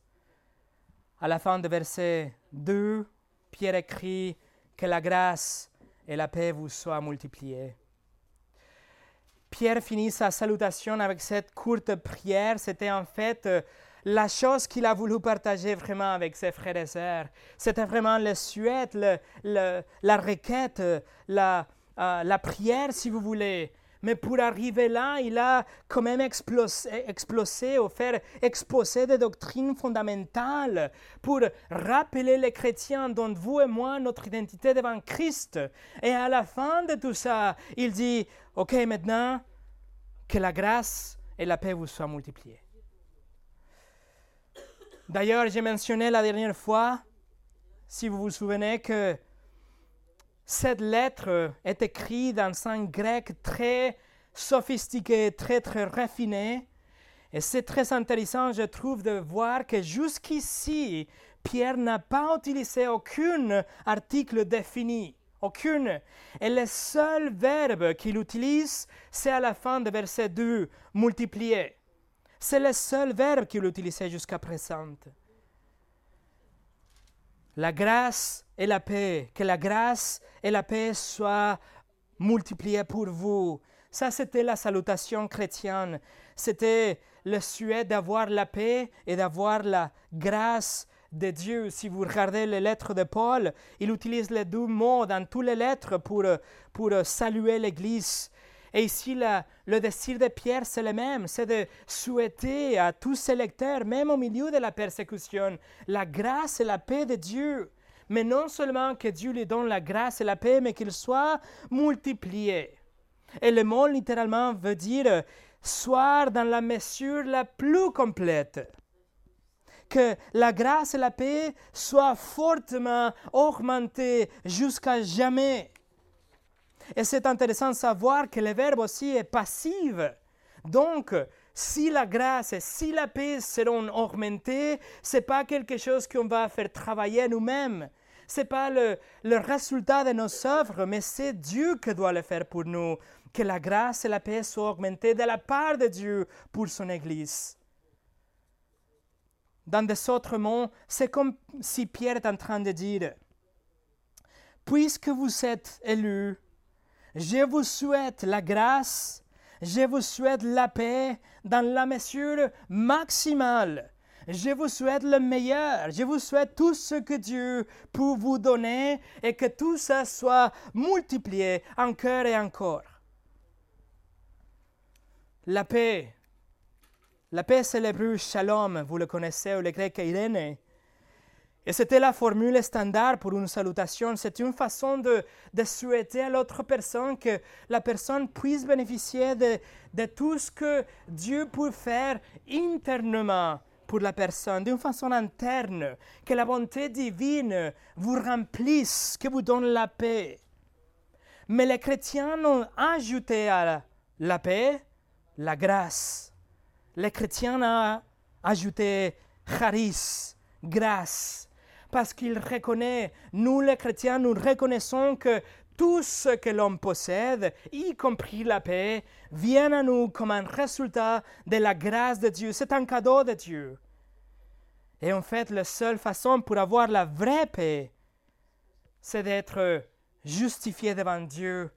À la fin de verset 2, Pierre écrit que la grâce et la paix vous soient multipliées. Pierre finit sa salutation avec cette courte prière. C'était en fait euh, la chose qu'il a voulu partager vraiment avec ses frères et sœurs. C'était vraiment le souhait, la requête, la, euh, la prière, si vous voulez. Mais pour arriver là, il a quand même explosé, explosé ou faire exposer des doctrines fondamentales pour rappeler les chrétiens dont vous et moi notre identité devant Christ. Et à la fin de tout ça, il dit, OK, maintenant, que la grâce et la paix vous soient multipliées. D'ailleurs, j'ai mentionné la dernière fois, si vous vous souvenez, que cette lettre est écrite dans un grec très sophistiqué, très très raffiné. Et c'est très intéressant, je trouve, de voir que jusqu'ici, Pierre n'a pas utilisé aucun article défini. Aucune. Et le seul verbe qu'il utilise, c'est à la fin de verset 2, multiplier. C'est le seul verbe qu'il utilisait jusqu'à présent. La grâce et la paix, que la grâce et la paix soient multipliées pour vous. Ça, c'était la salutation chrétienne. C'était le souhait d'avoir la paix et d'avoir la grâce de Dieu. Si vous regardez les lettres de Paul, il utilise les deux mots dans toutes les lettres pour, pour saluer l'Église. Et ici, le désir de Pierre, c'est le même, c'est de souhaiter à tous ses lecteurs, même au milieu de la persécution, la grâce et la paix de Dieu. Mais non seulement que Dieu lui donne la grâce et la paix, mais qu'il soit multiplié. Et le mot littéralement veut dire soir dans la mesure la plus complète. Que la grâce et la paix soient fortement augmentées jusqu'à jamais. Et c'est intéressant de savoir que le verbe aussi est passif. Donc, si la grâce et si la paix seront augmentées, ce n'est pas quelque chose qu'on va faire travailler nous-mêmes. Ce n'est pas le, le, résultat de nos œuvres, mais c'est Dieu qui doit le faire pour nous. Que la grâce et la paix soient augmentées de la part de Dieu pour son Église. Dans des autres mots, c'est comme si Pierre est en train de dire, puisque vous êtes élus, je vous souhaite la grâce, je vous souhaite la paix dans la mesure maximale. Je vous souhaite le meilleur. Je vous souhaite tout ce que Dieu peut vous donner et que tout ça soit multiplié encore et encore. La paix. La paix, c'est l'hébreu shalom. Vous le connaissez, ou le grec Irene. Et c'était la formule standard pour une salutation. C'est une façon de, souhaiter à l'autre personne que la personne puisse bénéficier de, de tout ce que Dieu peut faire internement pour la personne, d'une façon interne, que la bonté divine vous remplisse, que vous donne la paix. Mais les chrétiens ont ajouté à la paix la grâce. Les chrétiens ont ajouté charis, grâce parce qu'il reconnaît, nous les chrétiens, nous reconnaissons que tout ce que l'homme possède, y compris la paix, vient à nous comme un résultat de la grâce de Dieu. C'est un cadeau de Dieu. Et en fait, la seule façon pour avoir la vraie paix, c'est d'être justifié devant Dieu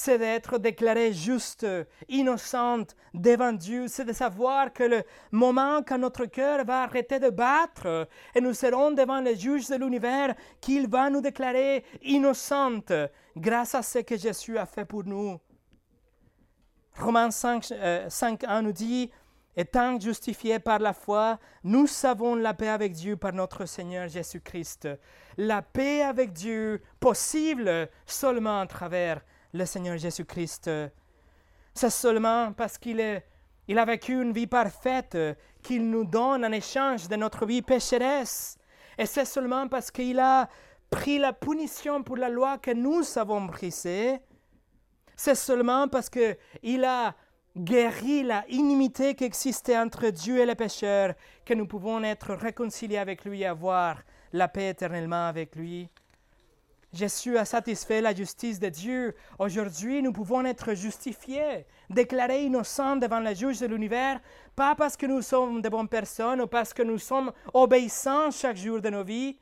c'est d'être déclaré juste, innocente devant Dieu, c'est de savoir que le moment quand notre cœur va arrêter de battre et nous serons devant le juge de l'univers, qu'il va nous déclarer innocente grâce à ce que Jésus a fait pour nous. Romains 5, 5 1 nous dit, Étant justifiés par la foi, nous savons la paix avec Dieu par notre Seigneur Jésus-Christ. La paix avec Dieu possible seulement à travers le Seigneur Jésus-Christ. C'est seulement parce qu'il il a vécu une vie parfaite qu'il nous donne en échange de notre vie pécheresse. Et c'est seulement parce qu'il a pris la punition pour la loi que nous avons brisée. C'est seulement parce qu'il a guéri la inimité qui existait entre Dieu et les pécheurs que nous pouvons être réconciliés avec lui et avoir la paix éternellement avec lui. Jésus a satisfait la justice de Dieu. Aujourd'hui, nous pouvons être justifiés, déclarés innocents devant le juge de l'univers, pas parce que nous sommes de bonnes personnes ou parce que nous sommes obéissants chaque jour de nos vies,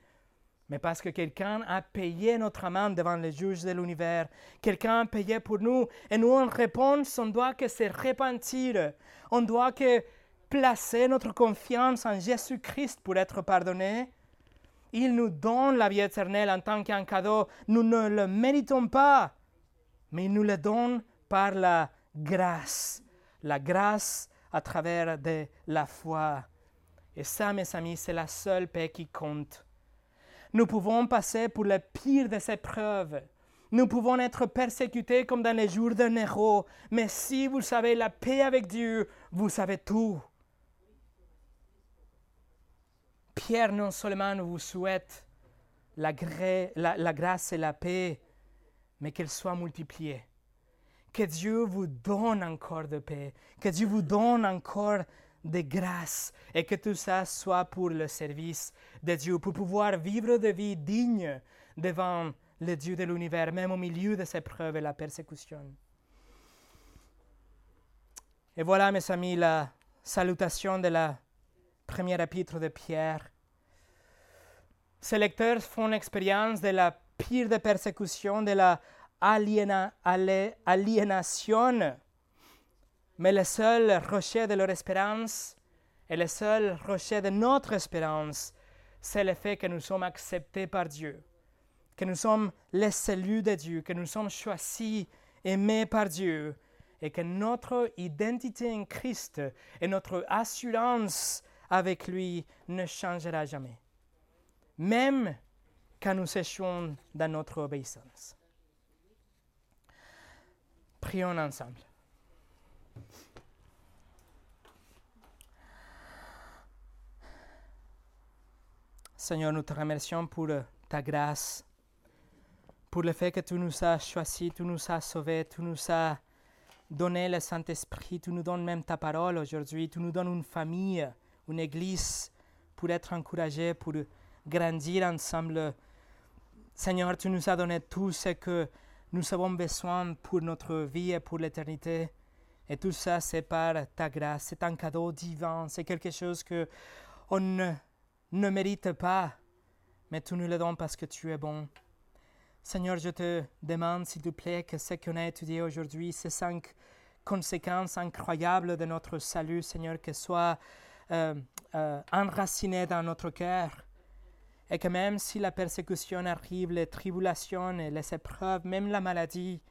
mais parce que quelqu'un a payé notre amende devant le juge de l'univers. Quelqu'un a payé pour nous. Et nous, en réponse, on doit que se repentir. On doit que placer notre confiance en Jésus-Christ pour être pardonné. Il nous donne la vie éternelle en tant qu'un cadeau. Nous ne le méritons pas, mais il nous le donne par la grâce. La grâce à travers de la foi. Et ça, mes amis, c'est la seule paix qui compte. Nous pouvons passer pour le pire de ces preuves. Nous pouvons être persécutés comme dans les jours de Néro, mais si vous savez la paix avec Dieu, vous savez tout. Pierre non seulement vous souhaite la, grâce et la paix, mais qu'elle soit multipliée. Que Dieu vous donne encore de paix, que Dieu vous donne encore de grâce et que tout ça soit pour le service de Dieu, pour pouvoir vivre de vie digne devant le Dieu de l'univers, même au milieu de ces preuves et la persécution. Et voilà, mes amis, la salutation de la premier épître de Pierre. Ces lecteurs font l'expérience de la pire des persécutions, de la. Mais le seul rocher de leur espérance et le seul rocher de notre espérance, c'est le fait que nous sommes acceptés par Dieu, que nous sommes les cellules de Dieu, que nous sommes choisis, aimés par Dieu, et que notre identité en Christ et notre assurance avec lui ne changera jamais, même quand nous séchons dans notre obéissance. Prions ensemble. Seigneur, nous te remercions pour ta grâce, pour le fait que tu nous as choisis, tu nous as sauvés, tu nous as donné le Saint-Esprit, tu nous donnes même ta parole aujourd'hui, tu nous donnes une famille une église pour être encouragé, pour grandir ensemble. Seigneur, tu nous as donné tout ce que nous avons besoin pour notre vie et pour l'éternité. Et tout ça, c'est par ta grâce. C'est un cadeau divin. C'est quelque chose que on ne, ne mérite pas, mais tu nous le donnes parce que tu es bon. Seigneur, je te demande, s'il te plaît, que ce qu'on a étudié aujourd'hui, ces cinq conséquences incroyables de notre salut, Seigneur, que soit euh, euh, enraciné dans notre cœur. Et que même si la persécution arrive, les tribulations et les épreuves, même la maladie,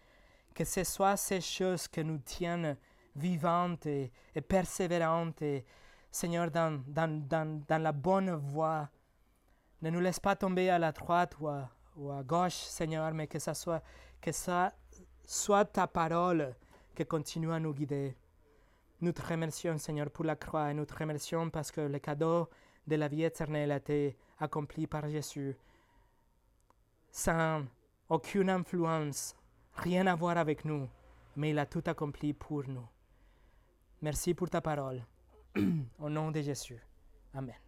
que ce soit ces choses qui nous tiennent vivantes et, persévérantes, et Seigneur, dans, dans, dans, dans, la bonne voie. Ne nous laisse pas tomber à la droite ou à, gauche, Seigneur, mais que ça soit, que ça soit ta parole qui continue à nous guider. Nous te remercions, Seigneur, pour la croix et nous te remercions parce que le cadeau de la vie éternelle a été accompli par Jésus sans aucune influence, rien à voir avec nous, mais il a tout accompli pour nous. Merci pour ta parole. [clears throat] Au nom de Jésus. Amen.